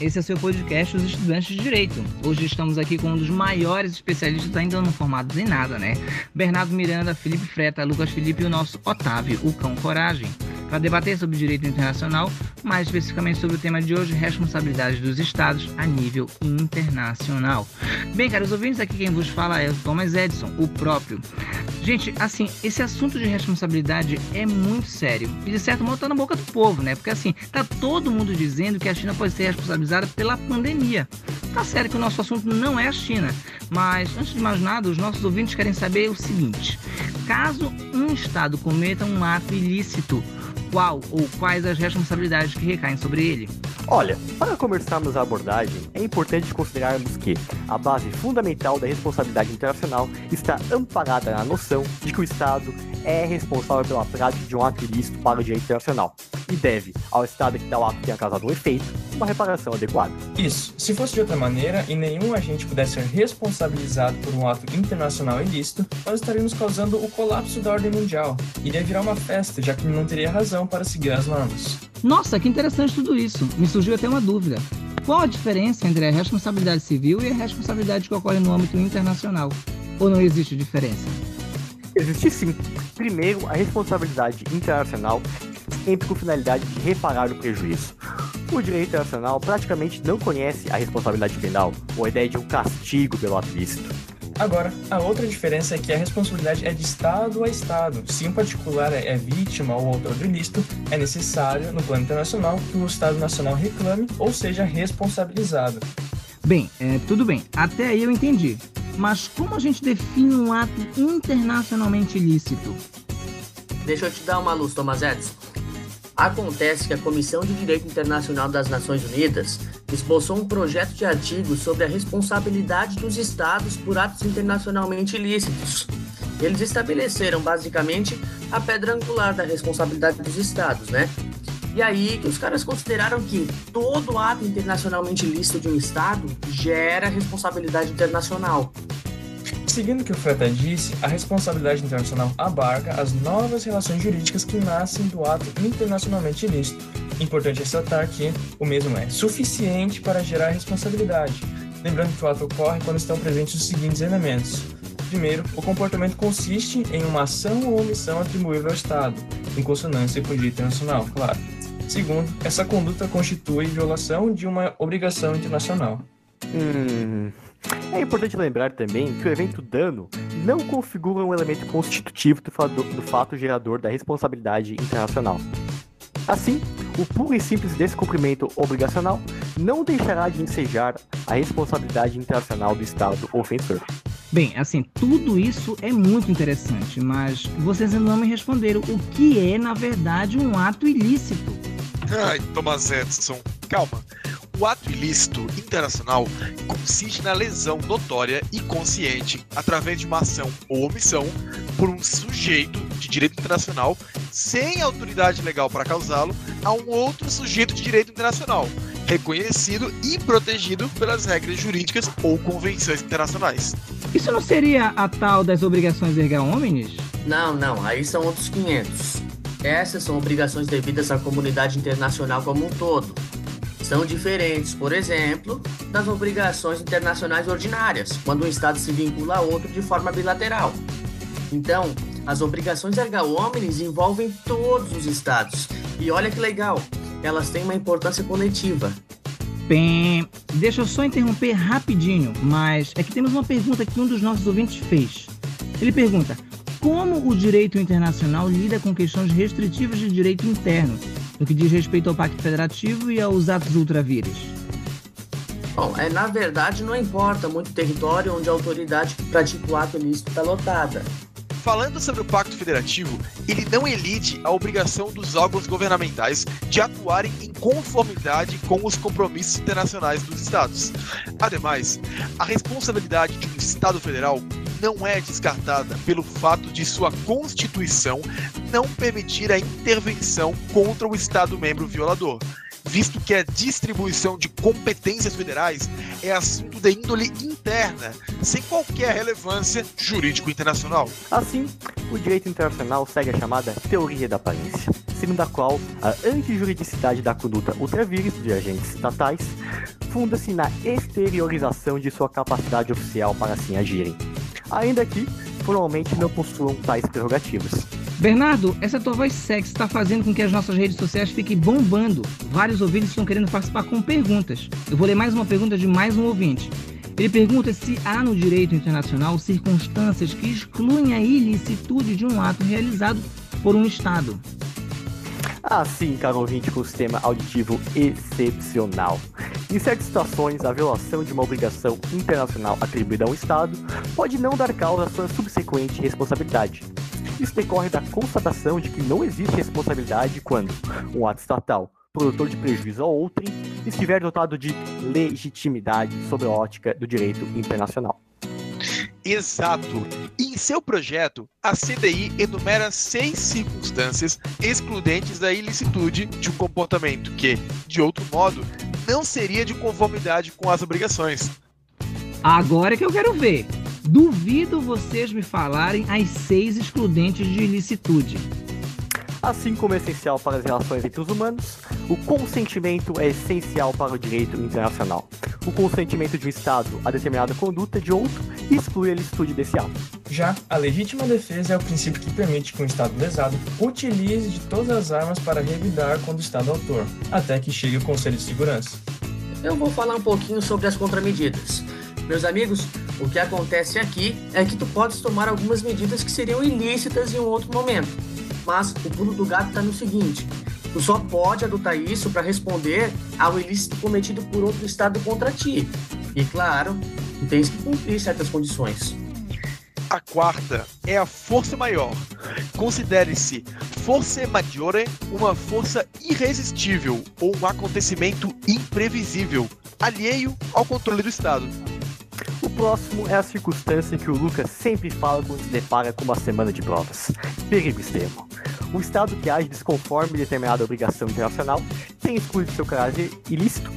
esse é o seu podcast Os Estudantes de Direito. Hoje estamos aqui com um dos maiores especialistas, ainda não formados em nada, né? Bernardo Miranda, Felipe Freta, Lucas Felipe e o nosso Otávio, o Cão Coragem para debater sobre direito internacional, mais especificamente sobre o tema de hoje, responsabilidade dos estados a nível internacional. Bem, caros ouvintes, aqui quem vos fala é o Thomas Edison, o próprio. Gente, assim, esse assunto de responsabilidade é muito sério e de certo modo tá na boca do povo, né? Porque assim, tá todo mundo dizendo que a China pode ser responsabilizada pela pandemia. Tá sério que o nosso assunto não é a China, mas antes de mais nada, os nossos ouvintes querem saber o seguinte: caso um estado cometa um ato ilícito, qual ou quais as responsabilidades que recaem sobre ele? Olha, para começarmos a abordagem, é importante considerarmos que a base fundamental da responsabilidade internacional está amparada na noção de que o Estado é responsável pela prática de um ato ilícito para o direito internacional e deve, ao Estado que tal ato tenha causado um efeito, uma reparação adequada. Isso. Se fosse de outra maneira e nenhum agente pudesse ser responsabilizado por um ato internacional ilícito, nós estaríamos causando o colapso da ordem mundial. Iria virar uma festa, já que não teria razão para seguir as normas. Nossa, que interessante tudo isso. Me surgiu até uma dúvida. Qual a diferença entre a responsabilidade civil e a responsabilidade que ocorre no âmbito internacional? Ou não existe diferença? Existe sim. Primeiro, a responsabilidade internacional sempre com finalidade de reparar o prejuízo. O direito internacional praticamente não conhece a responsabilidade penal, ou a ideia de um castigo pelo ato. Agora, a outra diferença é que a responsabilidade é de Estado a Estado. Se um particular é vítima ou autor do ilícito, é necessário, no plano internacional, que o Estado nacional reclame ou seja responsabilizado. Bem, é, tudo bem, até aí eu entendi. Mas como a gente define um ato internacionalmente ilícito? Deixa eu te dar uma luz, Thomas Edison. Acontece que a Comissão de Direito Internacional das Nações Unidas esboçou um projeto de artigo sobre a responsabilidade dos Estados por atos internacionalmente ilícitos. Eles estabeleceram basicamente a pedra angular da responsabilidade dos Estados, né? E aí que os caras consideraram que todo ato internacionalmente ilícito de um Estado gera responsabilidade internacional. Seguindo o que o Freta disse, a responsabilidade internacional abarca as novas relações jurídicas que nascem do ato internacionalmente ilícito. Importante ressaltar que o mesmo é suficiente para gerar responsabilidade. Lembrando que o ato ocorre quando estão presentes os seguintes elementos. Primeiro, o comportamento consiste em uma ação ou omissão atribuível ao Estado, em consonância com o direito internacional, claro. Segundo, essa conduta constitui violação de uma obrigação internacional. Hum, é importante lembrar também que o evento dano não configura um elemento constitutivo do do fato gerador da responsabilidade internacional. Assim, o puro e simples descumprimento obrigacional não deixará de ensejar a responsabilidade internacional do Estado ofensor. Bem, assim, tudo isso é muito interessante, mas vocês ainda não me responderam o que é, na verdade, um ato ilícito. Ai, Thomas Edson, calma. O ato ilícito internacional consiste na lesão notória e consciente, através de uma ação ou omissão, por um sujeito de direito internacional sem autoridade legal para causá-lo a um outro sujeito de direito internacional, reconhecido e protegido pelas regras jurídicas ou convenções internacionais. Isso não seria a tal das obrigações erga omnes? Não, não, aí são outros 500. Essas são obrigações devidas à comunidade internacional como um todo, são diferentes, por exemplo, das obrigações internacionais ordinárias, quando um Estado se vincula a outro de forma bilateral. Então, as obrigações erga omnes envolvem todos os Estados. E olha que legal, elas têm uma importância coletiva. Bem, deixa eu só interromper rapidinho, mas é que temos uma pergunta que um dos nossos ouvintes fez. Ele pergunta: como o direito internacional lida com questões restritivas de direito interno, no que diz respeito ao Pacto Federativo e aos atos ultravires? Bom, é, na verdade não importa muito o território onde a autoridade que pratica o ato ilícito está lotada. Falando sobre o Pacto Federativo, ele não elide a obrigação dos órgãos governamentais de atuarem em conformidade com os compromissos internacionais dos Estados. Ademais, a responsabilidade de um Estado federal não é descartada pelo fato de sua Constituição não permitir a intervenção contra o Estado membro violador, visto que a distribuição de competências federais é assunto de índole interna, sem qualquer relevância jurídico internacional. Assim, o direito internacional segue a chamada teoria da aparência. segundo a qual a antijuridicidade da conduta ultraviris de agentes estatais funda-se na exteriorização de sua capacidade oficial para assim agirem, ainda que formalmente não possuam tais prerrogativas. Bernardo, essa tua voz sexy está fazendo com que as nossas redes sociais fiquem bombando. Vários ouvintes estão querendo participar com perguntas. Eu vou ler mais uma pergunta de mais um ouvinte. Ele pergunta se há no direito internacional circunstâncias que excluem a ilicitude de um ato realizado por um Estado. Ah, sim, caro ouvinte com sistema auditivo excepcional. Em certas situações, a violação de uma obrigação internacional atribuída a um Estado pode não dar causa à sua subsequente responsabilidade. Isso decorre da constatação de que não existe responsabilidade quando um ato estatal, produtor de prejuízo a outrem, estiver dotado de legitimidade sob a ótica do direito internacional. Exato. em seu projeto, a CDI enumera seis circunstâncias excludentes da ilicitude de um comportamento que, de outro modo, não seria de conformidade com as obrigações. Agora é que eu quero ver. Duvido vocês me falarem as seis excludentes de ilicitude. Assim como é essencial para as relações entre os humanos, o consentimento é essencial para o direito internacional. O consentimento de um Estado a determinada conduta de outro exclui a licitude desse ato. Já a legítima defesa é o princípio que permite que um Estado lesado utilize de todas as armas para revidar contra o Estado autor, até que chegue o Conselho de Segurança. Eu vou falar um pouquinho sobre as contramedidas. Meus amigos, o que acontece aqui é que tu podes tomar algumas medidas que seriam ilícitas em um outro momento. Mas o pulo do gato está no seguinte: tu só pode adotar isso para responder ao ilícito cometido por outro Estado contra ti. E claro, tu tens que cumprir certas condições. A quarta é a força maior. Considere-se força maggiore uma força irresistível ou um acontecimento imprevisível, alheio ao controle do Estado. Próximo é a circunstância que o Lucas sempre fala quando se depara com uma semana de provas: perigo extremo. O Estado que age desconforme determinada obrigação internacional tem excluído seu caráter ilícito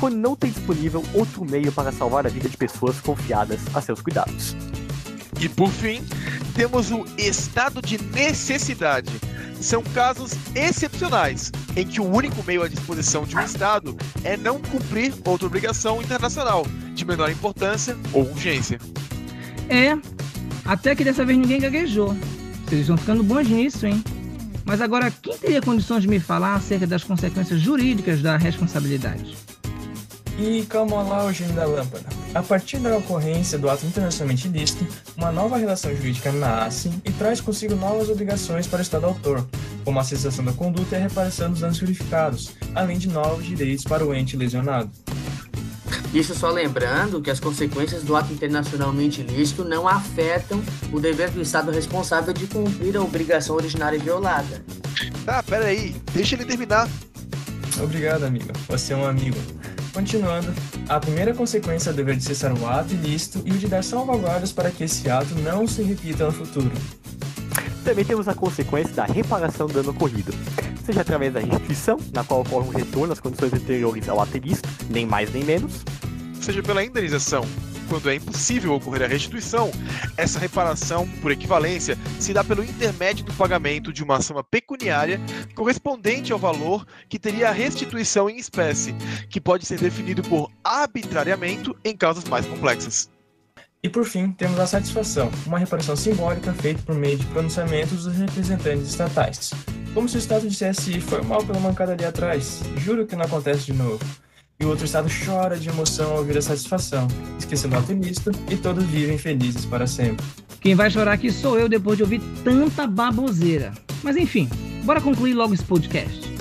quando não tem disponível outro meio para salvar a vida de pessoas confiadas a seus cuidados. E por fim, temos o estado de necessidade. São casos excepcionais em que o único meio à disposição de um Estado é não cumprir outra obrigação internacional de menor importância ou urgência. É, até que dessa vez ninguém gaguejou. Vocês estão ficando bons nisso, hein? Mas agora, quem teria condições de me falar acerca das consequências jurídicas da responsabilidade? E calma lá o gênio da lâmpada. A partir da ocorrência do ato internacionalmente ilícito, uma nova relação jurídica nasce e traz consigo novas obrigações para o Estado autor, como a cessação da conduta e a reparação dos danos verificados, além de novos direitos para o ente lesionado. Isso só lembrando que as consequências do ato internacionalmente ilícito não afetam o dever do Estado responsável de cumprir a obrigação originária violada. Ah, pera aí, deixa ele terminar. Obrigado, amigo. Você é um amigo. Continuando, a primeira consequência é o dever de cessar o ato ilícito e o de dar salvaguardas para que esse ato não se repita no futuro. Também temos a consequência da reparação do dano ocorrido, seja através da restituição, na qual ocorre um retorno às condições anteriores ao ato ilícito, nem mais nem menos, seja pela indenização. Quando é impossível ocorrer a restituição, essa reparação, por equivalência, se dá pelo intermédio do pagamento de uma soma pecuniária correspondente ao valor que teria a restituição em espécie, que pode ser definido por arbitrariamente em causas mais complexas. E por fim, temos a satisfação, uma reparação simbólica feita por meio de pronunciamentos dos representantes estatais. Como se o Estado dissesse foi mal pela mancada ali atrás, juro que não acontece de novo e o outro estado chora de emoção ao ouvir a satisfação, esquecendo o ato ilícito, e todos vivem felizes para sempre. Quem vai chorar aqui sou eu depois de ouvir tanta baboseira. Mas enfim, bora concluir logo esse podcast.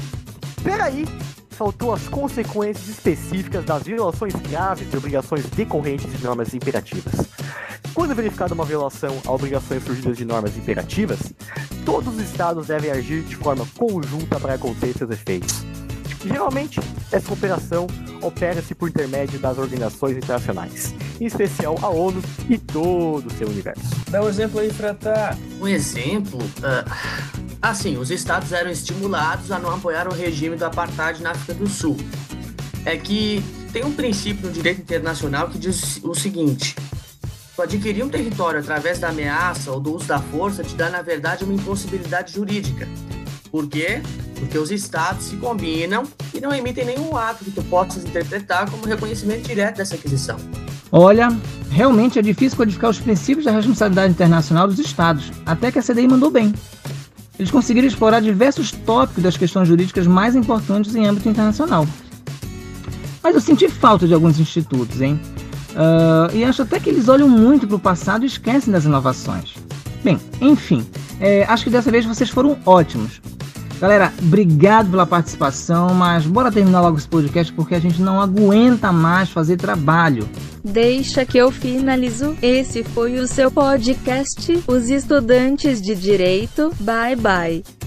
Peraí, faltou as consequências específicas das violações graves de obrigações decorrentes de normas imperativas. Quando é verificada uma violação a obrigações surgidas de normas imperativas, todos os estados devem agir de forma conjunta para conter seus efeitos. Geralmente, essa cooperação opera-se por intermédio das organizações internacionais, em especial a ONU e todo o seu universo. Dá um exemplo aí, Frata. Um exemplo? Uh, assim, os estados eram estimulados a não apoiar o regime do apartheid na África do Sul. É que tem um princípio no direito internacional que diz o seguinte: adquirir um território através da ameaça ou do uso da força te dá, na verdade, uma impossibilidade jurídica. Por quê? porque os estados se combinam e não emitem nenhum ato que tu possas interpretar como reconhecimento direto dessa aquisição. Olha, realmente é difícil codificar os princípios da responsabilidade internacional dos estados, até que a CDI mandou bem. Eles conseguiram explorar diversos tópicos das questões jurídicas mais importantes em âmbito internacional. Mas eu senti falta de alguns institutos, hein? Uh, e acho até que eles olham muito para o passado e esquecem das inovações. Bem, enfim, é, acho que dessa vez vocês foram ótimos. Galera, obrigado pela participação, mas bora terminar logo esse podcast porque a gente não aguenta mais fazer trabalho. Deixa que eu finalizo. Esse foi o seu podcast, Os Estudantes de Direito. Bye bye.